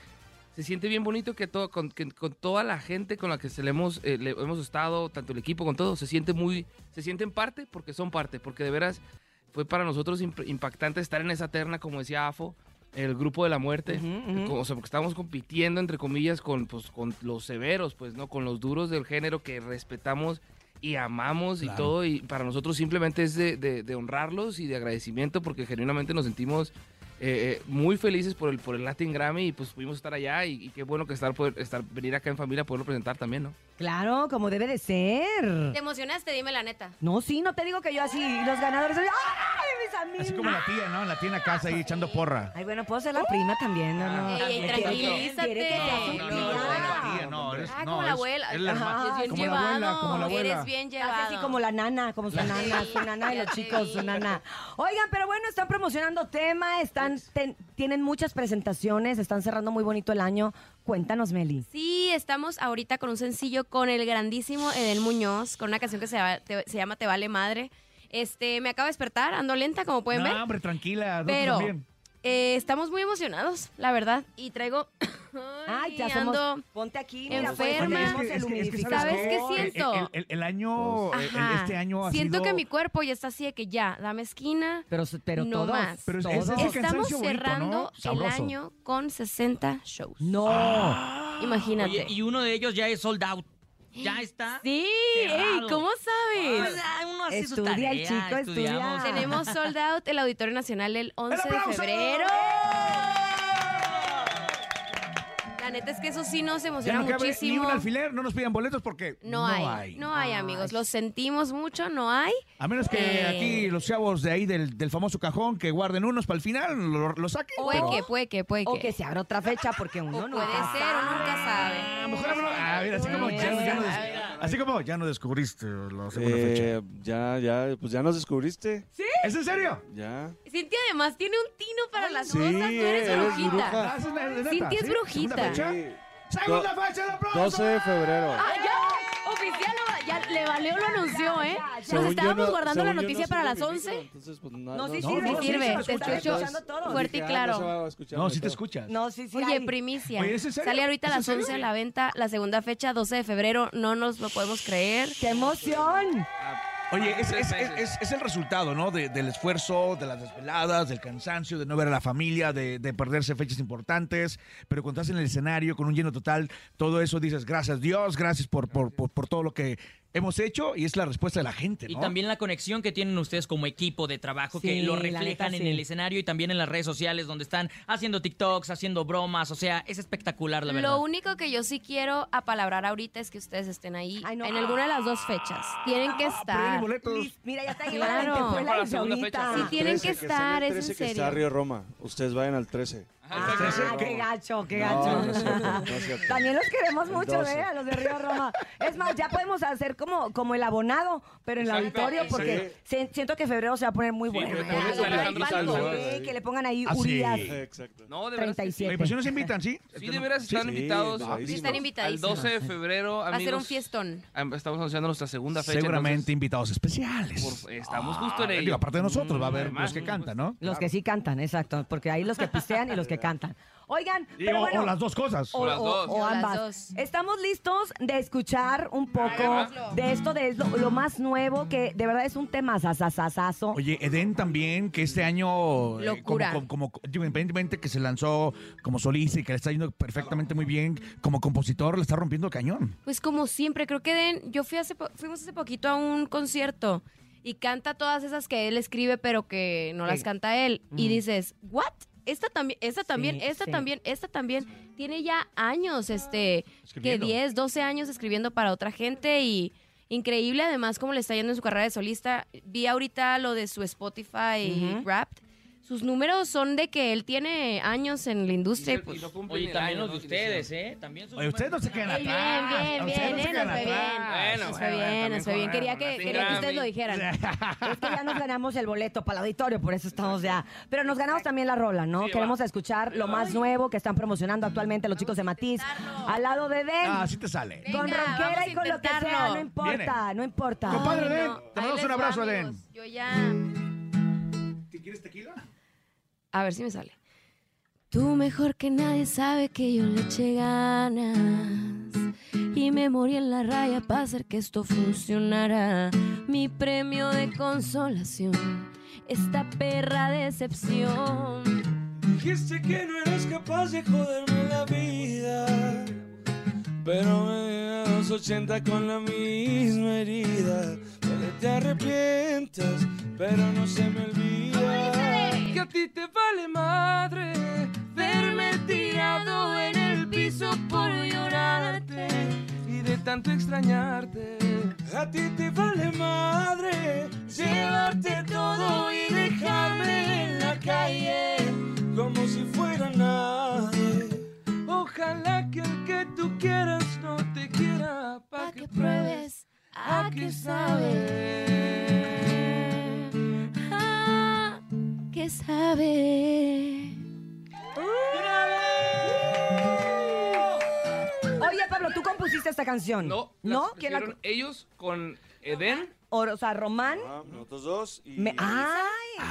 O: se siente bien bonito que, todo, con, que con toda la gente con la que se le hemos, eh, le hemos estado, tanto el equipo, con todo, se siente muy, se sienten parte porque son parte, porque de veras fue para nosotros imp- impactante estar en esa terna, como decía Afo, el grupo de la muerte,
D: ujú.
O: o sea, porque estábamos compitiendo, entre comillas, con, pues, con los severos, pues, ¿no? Con los duros del género que respetamos y amamos y todo, y para nosotros simplemente es de, de- de honrarlos y de agradecimiento porque genuinamente nos sentimos eh, eh, muy felices por el, por el Latin Grammy y pues pudimos estar allá y, y qué bueno que estar, poder, estar, venir acá en familia, poderlo presentar también, ¿no?
D: Claro, como debe de ser.
N: ¿Te emocionaste? Dime la neta.
D: No, sí, no te digo que yo así, los ganadores. ¡Ay, mis amigos!
L: Así como la tía, ¿no? La tía en la casa ahí echando porra.
D: Ay, bueno, puedo ser la prima también, ¿no? no.
N: Ey, tranquilízate.
D: quiere que sea su
N: No,
D: tía.
N: no, no,
L: Tía, no, eres,
N: Ah,
L: no,
N: como la abuela.
L: es la hermana.
N: Ajá, es bien
L: como la
N: llevado.
L: abuela, como la abuela.
N: Eres bien llevado.
D: así como la nana, como su nana, su nana y los chicos, su nana. Oigan, pero bueno, están promocionando tema, están ten- tienen muchas presentaciones, están cerrando muy bonito el año. Cuéntanos, Meli.
N: Sí, estamos ahorita con un sencillo con el grandísimo Edel Muñoz, con una canción que se, va- te- se llama Te Vale Madre. Este, me acabo de despertar, ando lenta, como pueden ver.
L: No, hombre, tranquila.
N: Pero
L: también.
N: Eh, estamos muy emocionados, la verdad. Y traigo. [COUGHS]
D: Ay, ya somos.
N: ando
D: Ponte aquí, mira, pues,
N: enferma.
D: ponemos
L: Oye, es que-
D: el
L: es que- es que
D: humidificador.
N: ¿sabes qué siento?
L: El, el- el año, el-
N: Ajá.
L: este año ha
N: Siento
L: sido...
N: que mi cuerpo ya está así de que ya, dame esquina.
D: Pero, pero
N: no
D: todos,
N: más.
L: Pero es-
D: todos.
L: es ese
N: Estamos
L: bonito,
N: cerrando
L: ¿no?
N: el año con 60 shows.
D: No.
N: Imagínate.
E: Oye, y uno de ellos ya es sold out. Ya está.
N: Sí, ey, ¿cómo sabes?
E: Pues, ah, uno hace su
D: Estudia el
E: tarea,
D: chico,
E: estudiamos.
D: estudia.
N: Tenemos sold out el Auditorio Nacional el 11 de febrero. La neta es que eso sí nos
L: Ya
N: emociona
L: no cabe ni
N: muchísimo.
L: un alfiler, no nos pidan boletos porque
N: No, hay, no hay, amigos. Lo sentimos mucho, no hay.
L: A menos que
N: Eh.
L: aquí los chavos de ahí del, del famoso cajón que guarden unos para el final, lo, lo saquen.
N: Puede
L: pero-
N: que, puede que, puede
D: O
N: que.
D: que se abra otra fecha porque uno
N: O
D: no
N: puede ser, uno nunca sabe.
L: A lo mejor así como ya, no- ya no des- así como ya no descubriste la segunda fecha.
P: Eh, ya, ya, pues ya nos descubriste.
L: ¿Es en serio?
P: Ya.
N: Cintia además tiene un tino para las
P: Sí,
N: cosas. Tú eres brujita.
P: bruja.
L: Ah.
N: Cintia es
L: ¿Sí?
N: brujita.
L: ¿Segunda fecha? ¡Segunda
P: Do-
L: fecha de aplauso!
P: 12 de febrero.
N: Ah, ya, oficial, lo- ya le valió, lo anunció, ¿eh?
P: Según
N: Nos
P: yo
N: estábamos
P: no-
N: guardando la
P: según yo
N: noticia
P: no
N: para las
P: mi
N: 11.
P: micro, entonces, pues, no,
D: No, sí
L: No,
D: sirve,
L: no,
D: sí
L: sí,
N: sirve, te
L: escucha,
N: escucho
L: escuchando
D: todo.
N: fuerte y
P: Dije, ah,
N: claro.
P: no se va a escuchar
L: No, sí te
P: mejor.
L: escuchas.
D: No, sí, sí.
N: Oye,
D: hay.
N: primicia.
L: Oye, ¿es en serio?
N: Sale ahorita a
L: ¿Es en
N: las
L: serio?
N: 11 a la venta la segunda fecha, 12 de febrero. No nos lo podemos creer.
D: ¡Qué emoción!
L: Oye, es, es- el resultado, ¿no? De- del esfuerzo, de las desveladas, del cansancio, de no ver a la familia, de, de perderse fechas importantes. Pero cuando estás en el escenario con un lleno total, todo eso dices, gracias Dios, gracias por, por, por, por todo lo que hemos hecho. Y es la respuesta de la gente, ¿no?
E: Y también la conexión que tienen ustedes como equipo de trabajo, que lo reflejan
D: neta,
E: en
D: sí.
E: el escenario y también en las redes sociales, donde están haciendo TikToks, haciendo bromas. O sea, es espectacular, la verdad.
N: Lo único que yo sí quiero apalabrar ahorita es que ustedes estén ahí
D: Ay, no.
N: en alguna de las dos fechas. Tienen que
L: hay
N: estar.
L: boletos.
D: Mira, ya está
N: Claro.
D: la
O: la fecha.
N: Sí, tienen
P: 13,
N: que estar,
P: el
N: es en
P: 13 que está
N: serio.
P: Río Roma. Ustedes vayan al 13.
D: Ah, qué gacho, qué gacho.
P: no es cierto, no es cierto.
D: También los queremos mucho,
P: 12.
D: ¿eh? A los de Río Roma. Es más, ya podemos hacer como, como el abonado, pero en el
O: Exacto.
D: auditorio, porque se- siento que febrero se va a poner muy
O: Sí,
D: bueno.
O: que le
D: ¿eh? Algo
O: Alejandro
D: que le pongan ahí
L: Ah, sí.
D: Urias
P: Exacto.
O: No, de veras. que sí.
D: 37.
L: Oye, pues sí nos invitan, ¿sí?
O: Sí, de veras están
P: Sí,
O: invitados.
N: Sí, están
O: Al
N: invitadísimos.
O: 12 de febrero,
N: Va a ser un fiestón.
O: am- Estamos anunciando nuestra segunda fecha.
L: Seguramente invitados especiales.
O: entonces, por- estamos justo en
L: Ah,
O: ello.
L: digo, aparte de nosotros, va a haber
O: Además,
L: los que cantan, ¿no?
D: Los que sí cantan, exacto, porque hay los que pistean y los que [LAUGHS] cantan. Oigan,
L: Y-
D: pero
L: o,
D: bueno,
L: o las dos cosas.
D: o,
O: las
D: o-
O: dos.
D: o
N: O las
D: ambas.
N: dos.
D: Estamos listos de escuchar un poco de esto, de lo, lo más nuevo, que de verdad es un tema sasasasazo.
L: Oye, Eden también, que este año, eh,
N: Locura.
L: como, como, como- digo, independientemente que se lanzó como solista y que le está yendo perfectamente muy bien, como compositor le está rompiendo el cañón.
N: Pues como siempre, creo que Den, yo fui hace po- fuimos hace poquito a un concierto y canta todas esas que él escribe pero que no las
D: Sí.
N: canta él y
D: Mm.
N: dices, "What? Esta también, esta también,
D: Sí,
N: esta
D: sí.
N: también, esta también tiene ya años este que
L: Escribiendo.
N: 10, 12 años escribiendo para otra gente y increíble además cómo le está yendo en su carrera de solista. Vi ahorita lo de su Spotify
D: Ujú.
N: Wrapped. Sus números son de que él tiene años en la industria. y pues,
E: Oye, también los de ustedes, ¿eh? También sus
L: Oye, ustedes no se quedan atrás.
N: bien, bien, bien,
L: no
N: nos fue bien.
O: Bueno,
N: nos fue bien, nos fue bien. Quería que,
O: Martín
N: quería que ustedes lo dijeran. [LAUGHS]
D: Es que ya nos ganamos el boleto para el auditorio, por eso estamos ya. Pero nos ganamos también la rola, ¿no? Queremos escuchar lo más nuevo que están promocionando actualmente los chicos de Matiz. Al lado de Den.
L: Ah, así te sale.
D: con
N: Venga,
D: rockera
N: vamos a
D: y con lo que sea, no importa, no importa.
L: Compadre Den, te mandamos un abrazo. Den.
N: Yo ya.
L: ¿Quieres tequila?
N: A ver si me sale. Tú mejor que nadie sabe que yo le eché ganas. Y me morí en la raya para hacer que esto funcionara. Mi premio de consolación. Esta perra decepción.
P: Dijiste que no eras capaz de joderme la vida. Pero me llegan los 80 con la misma herida. Puede te arrepientas, pero no se me olvida.
O: Que a ti te vale madre
N: Verme tirado en el piso por llorarte.
O: y de tanto extrañarte.
P: A ti te vale madre llevarte todo y dejarme en la calle como si fuera nadie.
O: Ojalá que el que tú quieras no te quiera pa'
N: Pa' que pruebes a que sabe. Ah, que sabe.
D: Oye, Pablo, ¿tú compusiste esta canción?
O: No,
D: ¿No? ¿Quién la
O: ellos con Eden.
D: O, o sea, Román.
P: Ah, nosotros dos y...
D: Me- ¡Ay!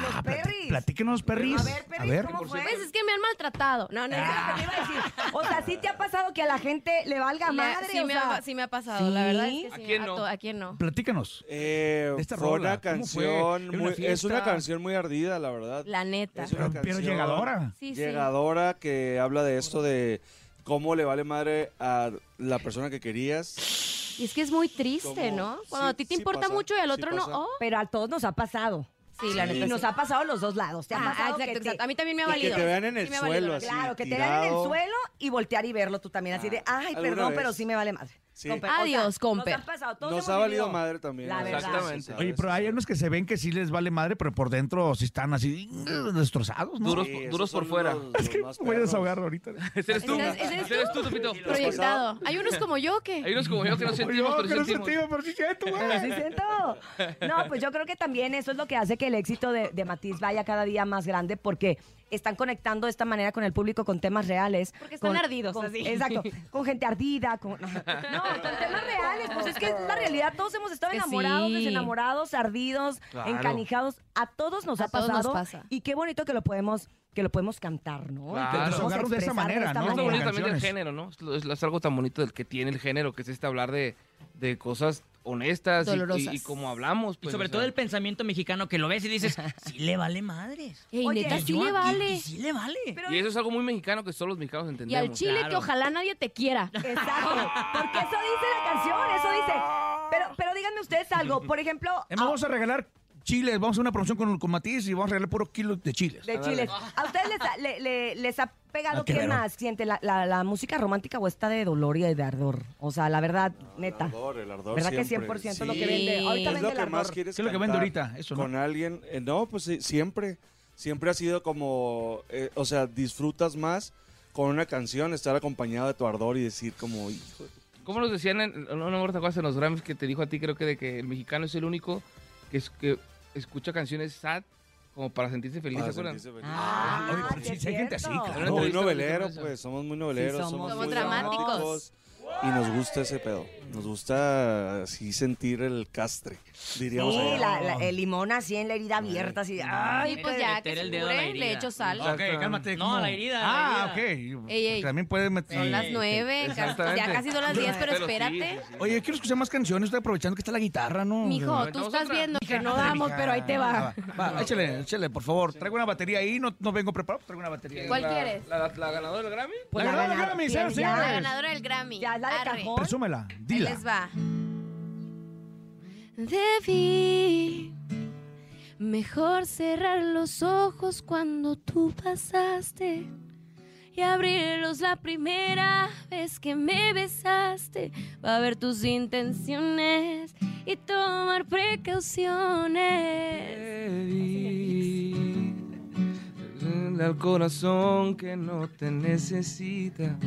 D: Los
L: Ah,
D: perris.
L: Platíquenos, perris.
D: A ver, perris, ¿cómo fue?
N: Pues es que me han maltratado. No, no,
D: es lo que te iba a decir. O sea, ¿sí te ha pasado que a la gente le valga
N: Le-
D: madre?
N: sí,
D: o
N: me
D: sea,
N: ha, sí me ha pasado, la verdad es que
O: ¿A
N: sí.
O: quién no?
N: ¿A quién no?
L: Platícanos.
P: Eh,
L: esta
P: fue
L: rola,
P: una
L: ¿cómo fue?
P: canción,
L: ¿Era una
P: muy- es una canción muy ardida, la verdad.
N: La neta.
P: Es una
L: Pero, pero
P: canción
L: llegadora.
N: Sí, sí.
P: llegadora que habla de esto de cómo le vale madre a la persona que querías.
N: Y es que es muy triste, ¿no? Cuando a ti te
P: sí
N: importa
P: pasa,
N: mucho y al
P: sí
N: otro no. Oh.
D: Pero a todos nos ha pasado.
N: Sí, la neta.
D: Y
N: sí.
D: nos ha pasado los dos lados. ¿Te ha
N: Ah,
D: pasado
N: exacto,
D: que te-
N: exacto. A mí también me ha
P: Y que
N: valido.
P: te vean en el
N: Sí me ha valido,
P: suelo,
N: la
P: así.
N: verdad.
D: Claro, que te vean en el
P: tirado.
D: suelo y voltear y verlo tú también. Así de, ay,
P: ¿Alguna
D: perdón,
P: vez?
D: pero sí me vale madre.
P: Sí.
N: Adiós, comper.
D: Nos, han pasado, todos
P: Nos
D: hemos
P: ha valido
D: vivido.
P: madre también.
D: La verdad.
O: Exactamente.
L: Oye, pero hay unos que se ven que sí les vale madre, pero por dentro sí están así mm, destrozados, ¿no?
O: Duros,
P: Sí, esos
O: duros por
P: son
O: fuera.
P: los-
L: Es
P: los
L: que
P: más
L: voy a
P: perros.
L: desahogar ahorita. [LAUGHS]
O: Ese eres tú.
N: ¿Ese eres- ese eres
O: Ese eres tú, Tupito.
N: Proyectado. Hay unos como yo que.
O: Hay unos como yo que no [LAUGHS] sentimos,
L: Yo,
O: pero
L: que no
O: sentimos.
L: sentimos, pero sí siento, güey.
D: Pero sí siento. [LAUGHS] No, pues yo creo que también eso es lo que hace que el éxito de, de Matiz vaya cada día más grande porque están conectando de esta manera con el público con temas reales.
N: Porque están
D: con-
N: ardidos,
D: con-
N: así.
D: Exacto. [LAUGHS] Con gente ardida. Con, no, con temas reales. Pues es que es la realidad. Todos hemos estado
N: Que
D: enamorados,
N: sí.
D: desenamorados, ardidos,
L: Claro.
D: encanijados. A todos nos
N: A
D: ha
N: todos nos
D: pasado.
N: pasa.
D: Y qué bonito que lo podemos que lo podemos cantar, ¿no? Que
O: Claro.
L: Desahogarnos de esa manera,
D: esta
L: ¿no?
O: Es lo bonito también del género, ¿no? Es, lo- es- es algo tan bonito del que tiene el género, que es este hablar de, de cosas honestas y- y, y como hablamos.
E: Y
O: Pues,
E: sobre
O: o
E: todo el pensamiento mexicano que lo ves y dices, [LAUGHS] sí le vale madres.
N: Ey,
D: Oye,
N: neta, sí le vale.
E: y sí le vale.
O: Y eso es algo muy mexicano que solo los mexicanos
N: Y
O: entendemos.
N: al chile que ojalá nadie te quiera. [LAUGHS]
D: Exacto. Porque eso dice la canción, eso dice. Pero, pero díganme ustedes algo. Por ejemplo,
L: más, vamos a regalar chiles, vamos a hacer una promoción con, con Matiz y vamos a regalar puro kilo de chiles.
D: De chiles. ¿A ustedes les ha, le- le- les ha pegado
L: Ah, qué
D: más siente? La, la- la música romántica o esta de dolor y de ardor? O sea, la verdad, neta.
P: El ardor, el ardor
D: ¿Verdad que
P: siempre.
D: 100% lo que vende? Ahorita
P: Es
D: vende
P: lo
D: el
P: que más quieres
L: ¿Qué es lo que vende
P: cantar
L: ahorita? Eso, ¿no?
P: Con alguien. eh, no, pues sí, siempre. Siempre ha sido como. eh, o sea, disfrutas más con una canción, estar acompañado de tu ardor y decir, como, hijo.
O: ¿Cómo nos decían, en, no, no me acuerdo en los Grammys que te dijo a ti, creo que de que el mexicano es el único que, es, que escucha canciones sad como para sentirse feliz,
P: para
O: ¿se acuerdan?
P: sentirse feliz.
D: Ah,
L: Oye, pero
D: sí
L: sí, sí hay gente así, claro.
O: Una
P: Muy novelero, pues, somos muy noveleros,
D: somos.
P: somos,
N: Somos
P: muy
N: dramáticos.
P: dramáticos. Y nos gusta ese pedo. Nos gusta así sentir el castre, diríamos.
D: Sí,
P: allá.
D: la- la- el limón así en la herida abierta, así. Ay,
N: pues ya que
E: el dedo a la
N: cure, le echo sal.
L: Ok, cálmate.
E: No, la herida, la
L: Ah, ok.
E: herida.
L: Porque
N: Ey, ey.
L: También puede meter.
N: Son las nueve, ya casi son las diez, pero espérate.
O: sí, sí.
L: Oye, quiero escuchar más canciones. Estoy aprovechando que está la guitarra, ¿no?
N: Mijo, tú estás
O: otra.
N: viendo que no damos, pero ahí te va.
L: Va, va, échale, échale, por favor. Traigo una batería ahí. No, no vengo preparado. Traigo una batería ahí.
N: ¿Cuál
O: La-
N: quieres?
O: La, ganadora del Grammy?
D: Pues
L: La ganadora
D: ganadora,
L: Grammy.
N: La ganadora del Grammy.
D: Ya, la de cajón.
L: Presúmela,
N: Ahí les va. Debí mejor cerrar los ojos cuando tú pasaste y abrirlos la primera vez que me besaste para ver tus intenciones y tomar precauciones.
O: Debí al corazón que no te necesita.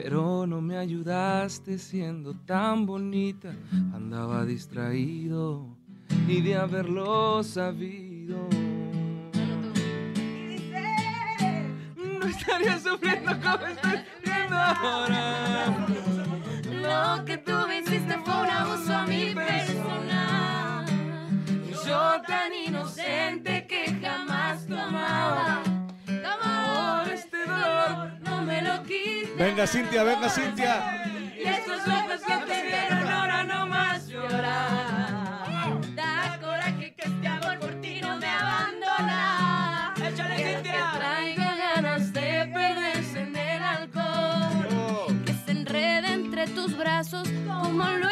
O: Pero no me ayudaste siendo tan bonita. Andaba distraído y de haberlo sabido. No estaría sufriendo como estoy sufriendo ahora.
N: Lo que tú me hiciste fue un abuso a mi persona. Yo tan inocente que jamás tu me lo quita.
Q: Venga, Cintia, venga, Cintia.
N: Y estos ojos que te vieron ahora no más llorar. Da coraje que este amor por ti no me abandona.
I: Échale,
N: Cintia. Que traiga ganas de perderse en el alcohol. Que se enrede entre tus brazos como lo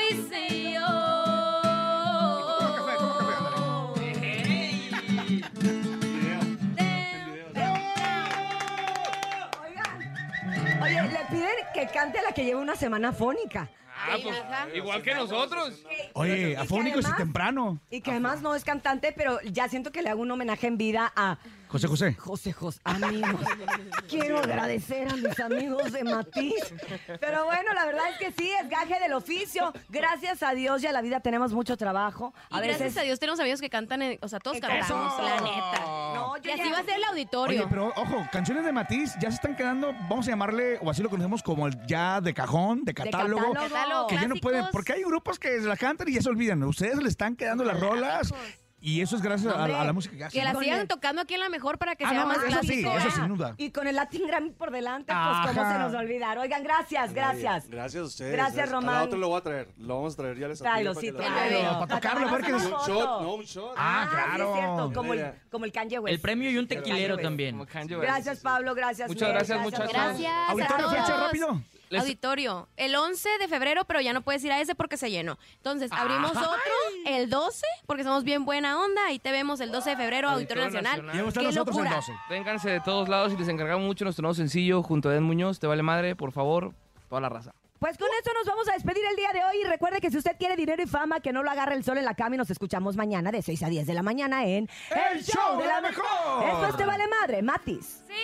D: cante a la que lleva una semana fónica.
O: Ah, pues, igual que nosotros.
L: Oye, afónicos y temprano.
D: Y que además no es cantante, pero ya siento que le hago un homenaje en vida a
L: José José.
D: José José. Amigos, [LAUGHS] quiero agradecer a mis amigos de Matiz. Pero bueno, la verdad es que sí, es gaje del oficio. Gracias a Dios y a la vida tenemos mucho trabajo.
N: Y gracias a Dios tenemos amigos que cantan, en- o sea, todos cantamos,
D: Eso.
N: la neta.
D: No,
N: y así va a ser el auditorio.
L: Oye, pero ojo, canciones de Matiz ya se están quedando, vamos a llamarle, o así lo conocemos como el ya de cajón, de catálogo.
N: catálogo. Catálogo,
L: que ya no pueden, porque hay grupos que se la cantan y ya se olvidan. Ustedes le están quedando las rolas y eso es gracias a, a la música que hacen.
N: Que la
L: ¿no?
N: sigan tocando aquí en la mejor para que
L: Ah,
N: sea
L: no,
N: más
L: eso sí, eso sin duda.
D: Y con el Latin Grammy por delante, pues cómo
L: Ajá.
D: se nos va a olvidar. Oigan, gracias, gracias.
Q: Gracias a ustedes.
D: Gracias, Román.
Q: la otra lo voy a traer. Lo vamos a traer, ya les
D: Tráelo, sí,
Q: para que lo-
D: tráelo.
L: Para tocarlo, qué
Q: Un shot, no, un shot.
L: Ah,
D: sí
L: claro.
D: es cierto, como el, como el Kanye West.
E: El premio y un tequilero también.
D: Gracias, Pablo, gracias.
O: Muchas gracias, muchachos.
N: Gracias.
L: Auditorio, fecha rápido.
O: Les-
N: Auditorio, el 11 de febrero, pero ya no puedes ir a ese porque se llenó. Entonces, abrimos otro el 12, porque somos bien buena onda. Y te vemos el 12 de febrero, Auditorio, Nacional.
L: Y vamos a estar
N: ¡Qué
L: nosotros el
N: locura!
L: 12.
O: Vénganse de todos lados y les encargamos mucho nuestro nuevo sencillo junto a Ed Muñoz. Te vale madre, por favor, toda la raza.
D: Pues con eso nos vamos a despedir el día de hoy. Y recuerde que si usted quiere dinero y fama, que no lo agarre el sol en la cama y nos escuchamos mañana de 6 a 10 de la mañana en
L: El Show de la Mejor.
D: Esto es Te Vale Madre, Matis.
N: Sí.